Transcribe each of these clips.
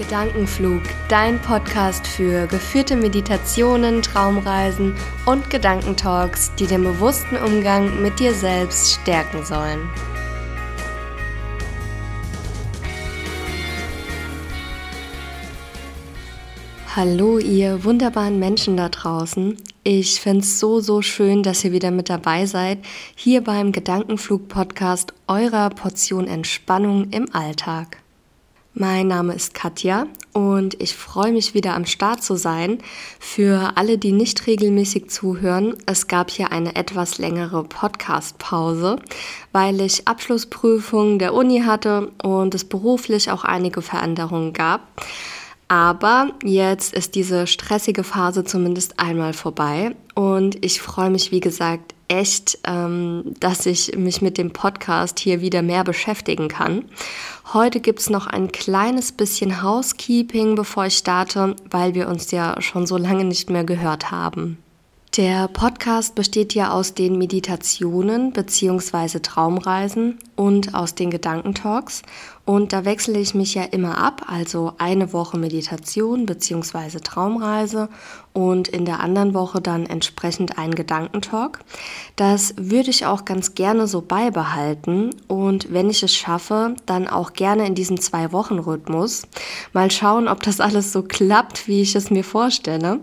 Gedankenflug, dein Podcast für geführte Meditationen, Traumreisen und Gedankentalks, die den bewussten Umgang mit dir selbst stärken sollen. Hallo ihr wunderbaren Menschen da draußen. Ich finde es so, so schön, dass ihr wieder mit dabei seid, hier beim Gedankenflug-Podcast eurer Portion Entspannung im Alltag. Mein Name ist Katja und ich freue mich wieder am Start zu sein. Für alle, die nicht regelmäßig zuhören, es gab hier eine etwas längere Podcast-Pause, weil ich Abschlussprüfungen der Uni hatte und es beruflich auch einige Veränderungen gab. Aber jetzt ist diese stressige Phase zumindest einmal vorbei und ich freue mich, wie gesagt, echt, ähm, dass ich mich mit dem Podcast hier wieder mehr beschäftigen kann. Heute gibt es noch ein kleines bisschen Housekeeping, bevor ich starte, weil wir uns ja schon so lange nicht mehr gehört haben. Der Podcast besteht ja aus den Meditationen bzw. Traumreisen und aus den Gedankentalks. Und da wechsle ich mich ja immer ab, also eine Woche Meditation bzw. Traumreise und in der anderen Woche dann entsprechend ein Gedankentalk. Das würde ich auch ganz gerne so beibehalten und wenn ich es schaffe, dann auch gerne in diesem Zwei-Wochen-Rhythmus. Mal schauen, ob das alles so klappt, wie ich es mir vorstelle.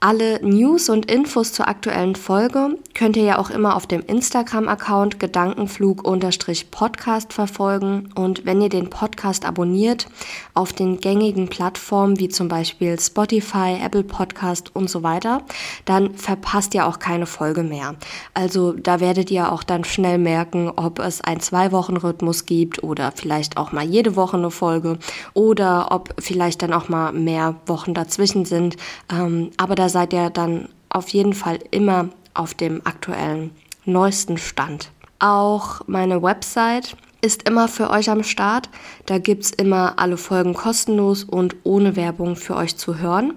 Alle News und Infos zur aktuellen Folge könnt ihr ja auch immer auf dem Instagram-Account Gedankenflug-Podcast verfolgen. Und wenn ihr den Podcast abonniert auf den gängigen Plattformen wie zum Beispiel Spotify, Apple Podcast und so weiter, dann verpasst ihr auch keine Folge mehr. Also da werdet ihr auch dann schnell merken, ob es einen Zwei-Wochen-Rhythmus gibt oder vielleicht auch mal jede Woche eine Folge oder ob vielleicht dann auch mal mehr Wochen dazwischen sind. Ähm, aber da seid ihr dann auf jeden Fall immer auf dem aktuellen, neuesten Stand. Auch meine Website ist immer für euch am Start. Da gibt es immer alle Folgen kostenlos und ohne Werbung für euch zu hören.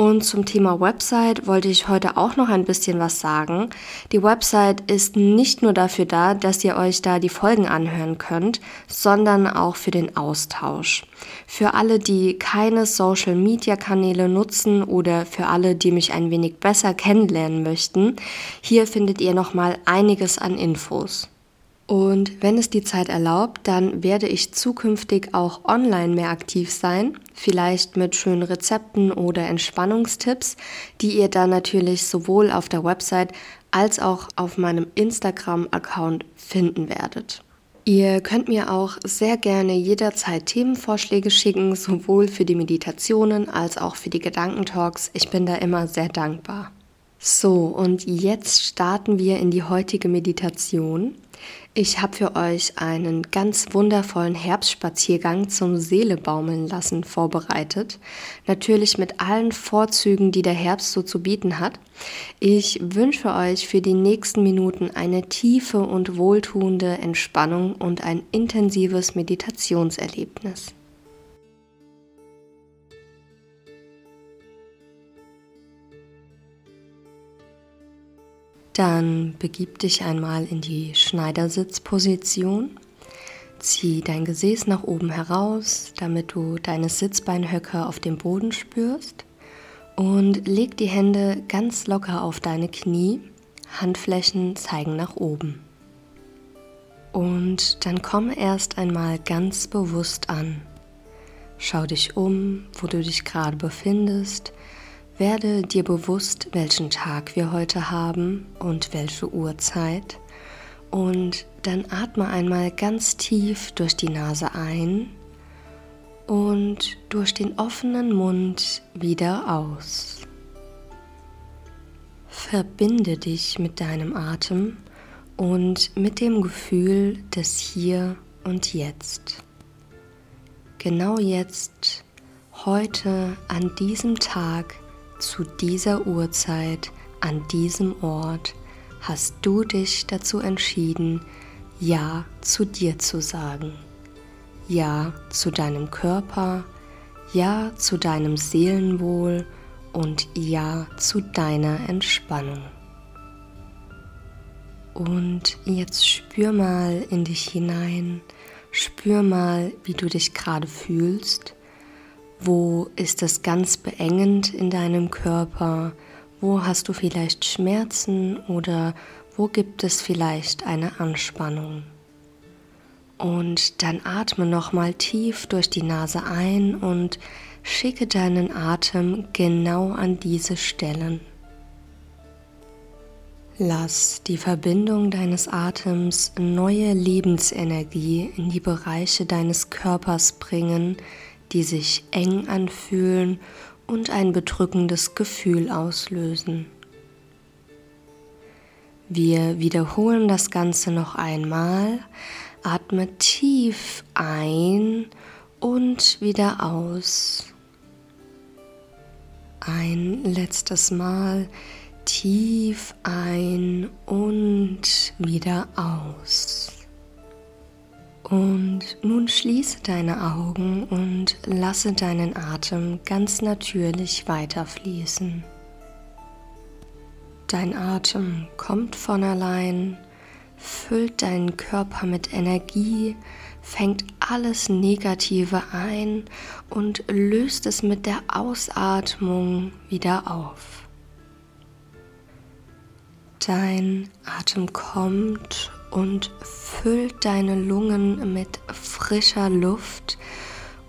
Und zum Thema Website wollte ich heute auch noch ein bisschen was sagen. Die Website ist nicht nur dafür da, dass ihr euch da die Folgen anhören könnt, sondern auch für den Austausch. Für alle, die keine Social-Media-Kanäle nutzen oder für alle, die mich ein wenig besser kennenlernen möchten, hier findet ihr nochmal einiges an Infos. Und wenn es die Zeit erlaubt, dann werde ich zukünftig auch online mehr aktiv sein, vielleicht mit schönen Rezepten oder Entspannungstipps, die ihr dann natürlich sowohl auf der Website als auch auf meinem Instagram-Account finden werdet. Ihr könnt mir auch sehr gerne jederzeit Themenvorschläge schicken, sowohl für die Meditationen als auch für die Gedankentalks. Ich bin da immer sehr dankbar. So, und jetzt starten wir in die heutige Meditation. Ich habe für euch einen ganz wundervollen Herbstspaziergang zum Seelebaumeln lassen vorbereitet. Natürlich mit allen Vorzügen, die der Herbst so zu bieten hat. Ich wünsche euch für die nächsten Minuten eine tiefe und wohltuende Entspannung und ein intensives Meditationserlebnis. Dann begib dich einmal in die Schneidersitzposition. Zieh dein Gesäß nach oben heraus, damit du deine Sitzbeinhöcker auf dem Boden spürst. Und leg die Hände ganz locker auf deine Knie. Handflächen zeigen nach oben. Und dann komm erst einmal ganz bewusst an. Schau dich um, wo du dich gerade befindest werde dir bewusst, welchen Tag wir heute haben und welche Uhrzeit. Und dann atme einmal ganz tief durch die Nase ein und durch den offenen Mund wieder aus. Verbinde dich mit deinem Atem und mit dem Gefühl des Hier und Jetzt. Genau jetzt, heute, an diesem Tag, zu dieser Uhrzeit, an diesem Ort hast du dich dazu entschieden, Ja zu dir zu sagen. Ja zu deinem Körper, Ja zu deinem Seelenwohl und Ja zu deiner Entspannung. Und jetzt spür mal in dich hinein, spür mal, wie du dich gerade fühlst Wo ist es ganz beengend in deinem Körper? Wo hast du vielleicht Schmerzen oder wo gibt es vielleicht eine Anspannung? Und dann atme nochmal tief durch die Nase ein und schicke deinen Atem genau an diese Stellen. Lass die Verbindung deines Atems neue Lebensenergie in die Bereiche deines Körpers bringen, die sich eng anfühlen und ein bedrückendes Gefühl auslösen. Wir wiederholen das Ganze noch einmal. Atme tief ein und wieder aus. Ein letztes Mal tief ein und wieder aus. Und nun schließe deine Augen und lasse deinen Atem ganz natürlich weiterfließen. Dein Atem kommt von allein, füllt deinen Körper mit Energie, fängt alles Negative ein und löst es mit der Ausatmung wieder auf. Dein Atem kommt und füllt deine Lungen mit frischer Luft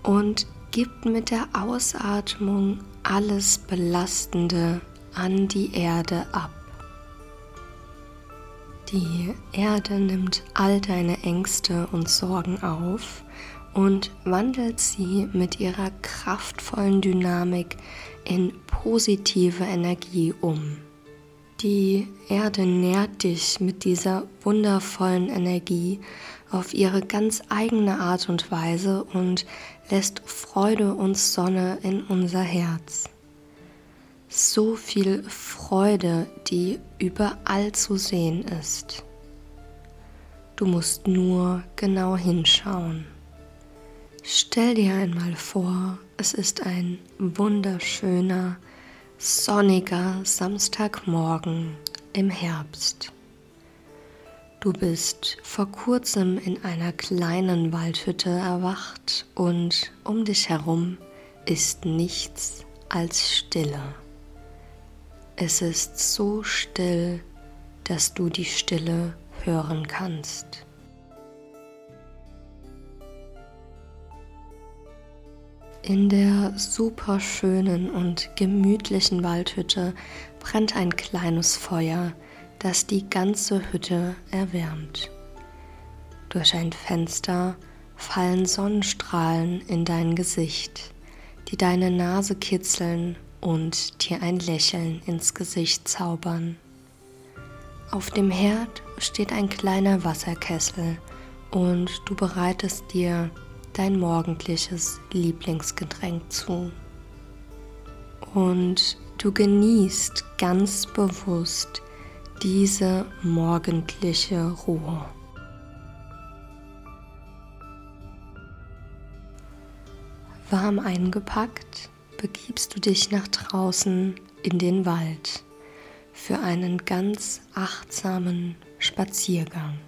und gibt mit der Ausatmung alles Belastende an die Erde ab. Die Erde nimmt all deine Ängste und Sorgen auf und wandelt sie mit ihrer kraftvollen Dynamik in positive Energie um. Die Erde nährt dich mit dieser wundervollen Energie auf ihre ganz eigene Art und Weise und lässt Freude und Sonne in unser Herz. So viel Freude, die überall zu sehen ist. Du musst nur genau hinschauen. Stell dir einmal vor, es ist ein wunderschöner, sonniger Samstagmorgen im Herbst. Du bist vor kurzem in einer kleinen Waldhütte erwacht und um dich herum ist nichts als Stille. Es ist so still, dass du die Stille hören kannst. In der super schönen und gemütlichen Waldhütte brennt ein kleines Feuer, das die ganze Hütte erwärmt. Durch ein Fenster fallen Sonnenstrahlen in dein Gesicht, die deine Nase kitzeln und dir ein Lächeln ins Gesicht zaubern. Auf dem Herd steht ein kleiner Wasserkessel und du bereitest dir dein morgendliches Lieblingsgetränk zu. Und du genießt ganz bewusst diese morgendliche Ruhe. Warm eingepackt begibst du dich nach draußen in den Wald für einen ganz achtsamen Spaziergang.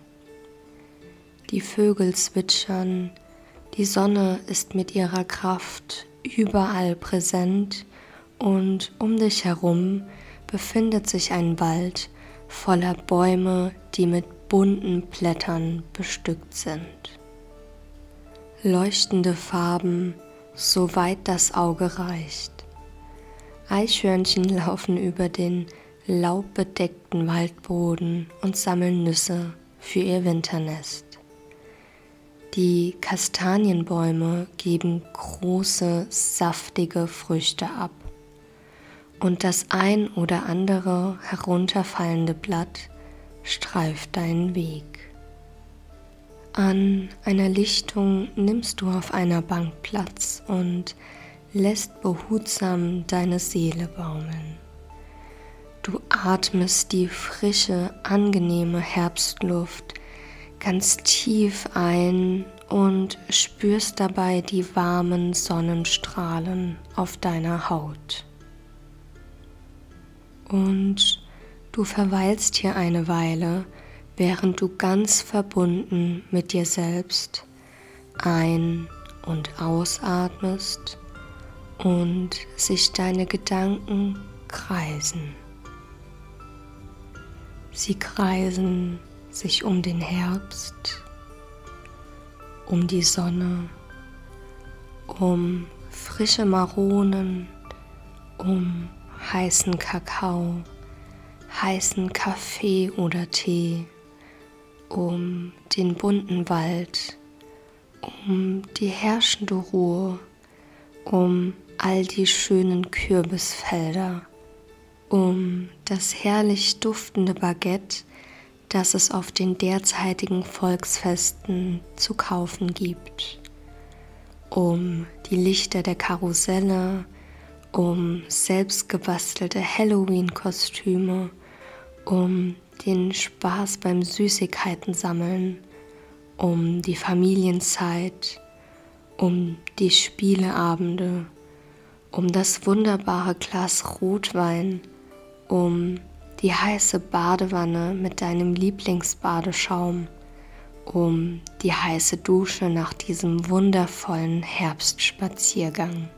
Die Vögel zwitschern, die Sonne ist mit ihrer Kraft überall präsent und um dich herum befindet sich ein Wald voller Bäume, die mit bunten Blättern bestückt sind. Leuchtende Farben, soweit das Auge reicht. Eichhörnchen laufen über den laubbedeckten Waldboden und sammeln Nüsse für ihr Winternest. Die Kastanienbäume geben große, saftige Früchte ab. Und das ein oder andere herunterfallende Blatt streift deinen Weg. An einer Lichtung nimmst du auf einer Bank Platz und lässt behutsam deine Seele baumeln. Du atmest die frische, angenehme Herbstluft ganz tief ein und spürst dabei die warmen Sonnenstrahlen auf deiner Haut. Und du verweilst hier eine Weile, während du ganz verbunden mit dir selbst ein- und ausatmest und sich deine Gedanken kreisen. Sie kreisen sich um den Herbst, um die Sonne, um frische Maronen, um heißen Kakao, heißen Kaffee oder Tee, um den bunten Wald, um die herrschende Ruhe, um all die schönen Kürbisfelder, um das herrlich duftende Baguette, das es auf den derzeitigen Volksfesten zu kaufen gibt, um die Lichter der Karusselle, um selbstgebastelte Halloween-Kostüme, um den Spaß beim Süßigkeiten sammeln, um die Familienzeit, um die Spieleabende, um das wunderbare Glas Rotwein, um die heiße Badewanne mit deinem Lieblingsbadeschaum, um die heiße Dusche nach diesem wundervollen Herbstspaziergang.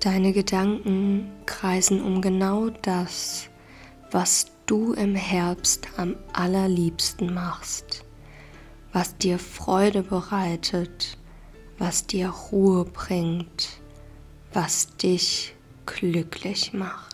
Deine Gedanken kreisen um genau das, was du im Herbst am allerliebsten machst, was dir Freude bereitet, was dir Ruhe bringt, was dich glücklich macht.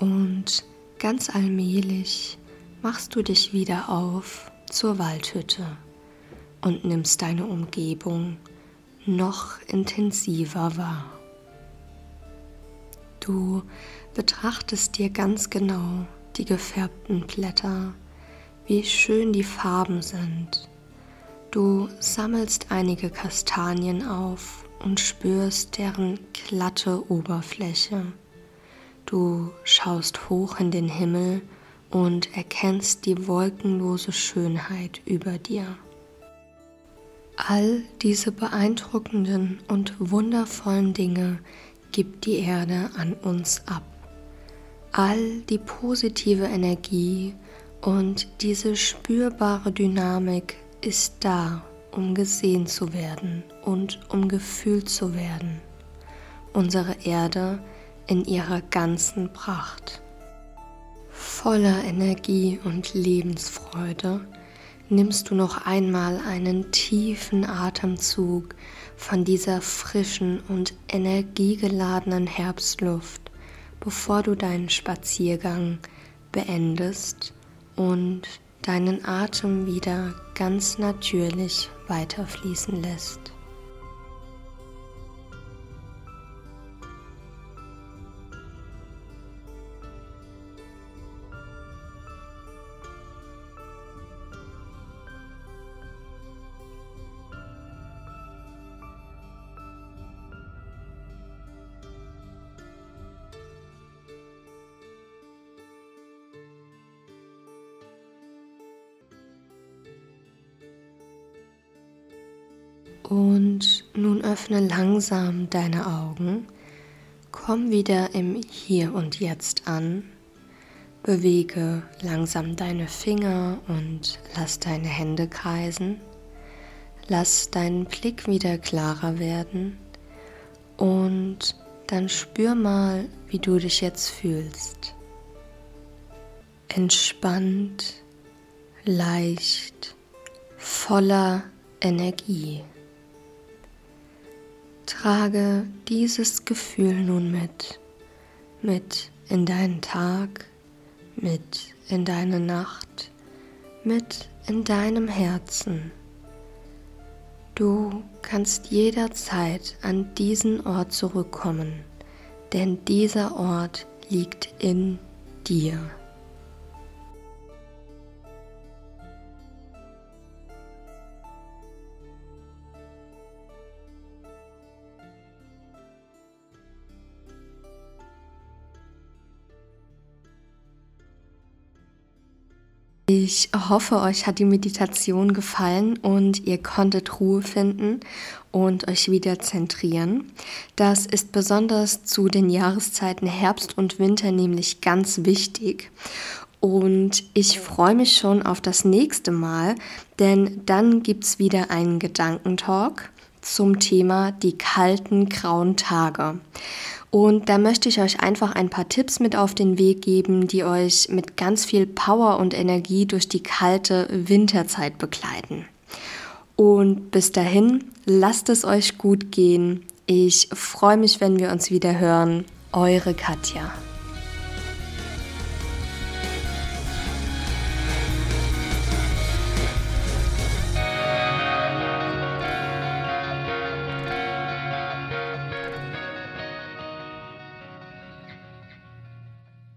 Und ganz allmählich machst du dich wieder auf zur Waldhütte und nimmst deine Umgebung noch intensiver wahr. Du betrachtest dir ganz genau die gefärbten Blätter, wie schön die Farben sind. Du sammelst einige Kastanien auf und spürst deren glatte Oberfläche. Du schaust hoch in den Himmel und erkennst die wolkenlose Schönheit über dir. All diese beeindruckenden und wundervollen Dinge gibt die Erde an uns ab. All die positive Energie und diese spürbare Dynamik ist da, um gesehen zu werden und um gefühlt zu werden. Unsere Erde ist in ihrer ganzen Pracht. Voller Energie und Lebensfreude nimmst du noch einmal einen tiefen Atemzug von dieser frischen und energiegeladenen Herbstluft, bevor du deinen Spaziergang beendest und deinen Atem wieder ganz natürlich weiterfließen lässt. Und nun öffne langsam deine Augen, komm wieder im Hier und Jetzt an, bewege langsam deine Finger und lass deine Hände kreisen, lass deinen Blick wieder klarer werden und dann spür mal, wie du dich jetzt fühlst. Entspannt, leicht, voller Energie. Trage dieses Gefühl nun mit, mit in deinen Tag, mit in deine Nacht, mit in deinem Herzen. Du kannst jederzeit an diesen Ort zurückkommen, denn dieser Ort liegt in dir. Ich hoffe, euch hat die Meditation gefallen und ihr konntet Ruhe finden und euch wieder zentrieren. Das ist besonders zu den Jahreszeiten Herbst und Winter nämlich ganz wichtig. Und ich freue mich schon auf das nächste Mal, denn dann gibt es wieder einen Gedankentalk zum Thema die kalten grauen Tage. Und da möchte ich euch einfach ein paar Tipps mit auf den Weg geben, die euch mit ganz viel Power und Energie durch die kalte Winterzeit begleiten. Und bis dahin, lasst es euch gut gehen. Ich freue mich, wenn wir uns wieder hören. Eure Katja.